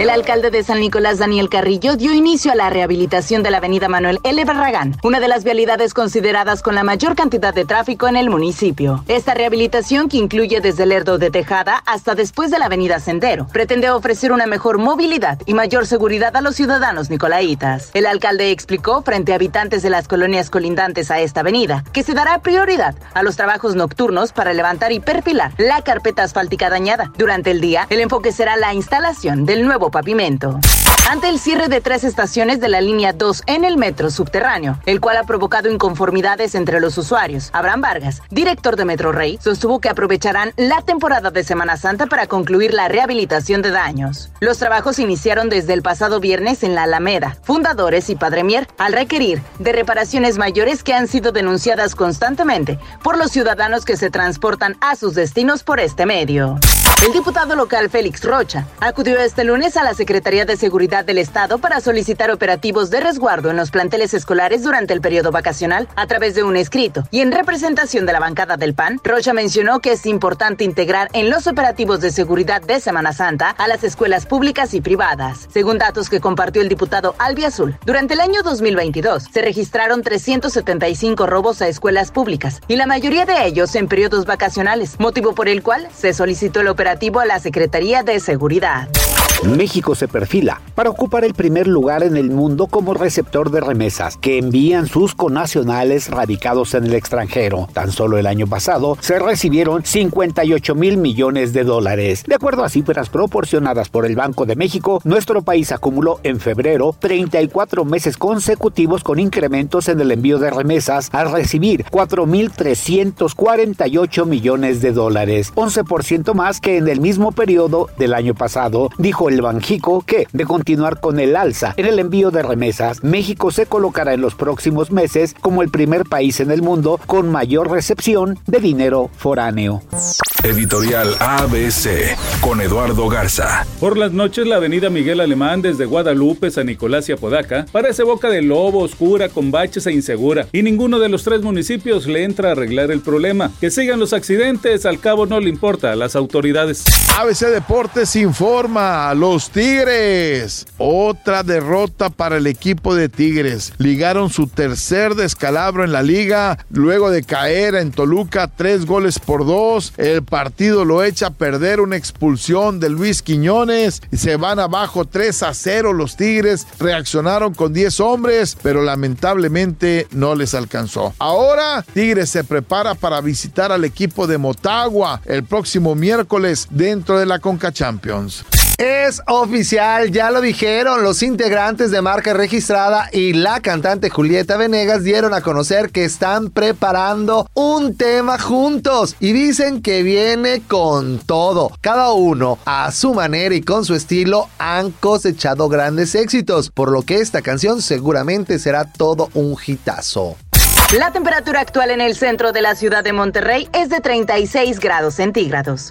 El alcalde de San Nicolás, Daniel Carrillo, dio inicio a la rehabilitación de la avenida Manuel L. Barragán, una de las vialidades consideradas con la mayor cantidad de tráfico en el municipio. Esta rehabilitación, que incluye desde el Erdo de Tejada hasta después de la avenida Sendero, pretende ofrecer una mejor movilidad y mayor seguridad a los ciudadanos nicolaitas. El alcalde explicó frente a habitantes de las colonias colindantes a esta avenida que se dará prioridad a los trabajos nocturnos para levantar y perfilar la carpeta asfáltica dañada. Durante el día, el enfoque será la instalación del nuevo pavimento. Ante el cierre de tres estaciones de la línea 2 en el metro subterráneo, el cual ha provocado inconformidades entre los usuarios, Abraham Vargas, director de Metro Rey, sostuvo que aprovecharán la temporada de Semana Santa para concluir la rehabilitación de daños. Los trabajos iniciaron desde el pasado viernes en la Alameda, Fundadores y Padre Mier, al requerir de reparaciones mayores que han sido denunciadas constantemente por los ciudadanos que se transportan a sus destinos por este medio. El diputado local Félix Rocha acudió este lunes a la Secretaría de Seguridad del Estado para solicitar operativos de resguardo en los planteles escolares durante el periodo vacacional a través de un escrito. Y en representación de la bancada del PAN, Rocha mencionó que es importante integrar en los operativos de seguridad de Semana Santa a las escuelas públicas y privadas. Según datos que compartió el diputado Albi Azul, durante el año 2022 se registraron 375 robos a escuelas públicas y la mayoría de ellos en periodos vacacionales, motivo por el cual se solicitó el operativo a la Secretaría de Seguridad. México se perfila para ocupar el primer lugar en el mundo como receptor de remesas que envían sus conacionales radicados en el extranjero. Tan solo el año pasado se recibieron 58 mil millones de dólares. De acuerdo a cifras proporcionadas por el Banco de México, nuestro país acumuló en febrero 34 meses consecutivos con incrementos en el envío de remesas al recibir 4.348 millones de dólares, 11% más que en el mismo periodo del año pasado, dijo el Banjico que, de continuar con el alza en el envío de remesas, México se colocará en los próximos meses como el primer país en el mundo con mayor recepción de dinero foráneo. Editorial ABC con Eduardo Garza. Por las noches la avenida Miguel Alemán desde Guadalupe, San Nicolás y Apodaca parece boca de lobo, oscura, con baches e insegura. Y ninguno de los tres municipios le entra a arreglar el problema. Que sigan los accidentes, al cabo no le importa a las autoridades. ABC Deportes informa, los Tigres. Otra derrota para el equipo de Tigres. Ligaron su tercer descalabro en la liga luego de caer en Toluca tres goles por dos. El partido lo echa a perder una expulsión de Luis Quiñones se van abajo 3 a 0 los Tigres. Reaccionaron con 10 hombres, pero lamentablemente no les alcanzó. Ahora Tigres se prepara para visitar al equipo de Motagua el próximo miércoles dentro de la Conca Champions. Es oficial, ya lo dijeron, los integrantes de marca registrada y la cantante Julieta Venegas dieron a conocer que están preparando un tema juntos y dicen que viene con todo. Cada uno a su manera y con su estilo han cosechado grandes éxitos, por lo que esta canción seguramente será todo un hitazo. La temperatura actual en el centro de la ciudad de Monterrey es de 36 grados centígrados.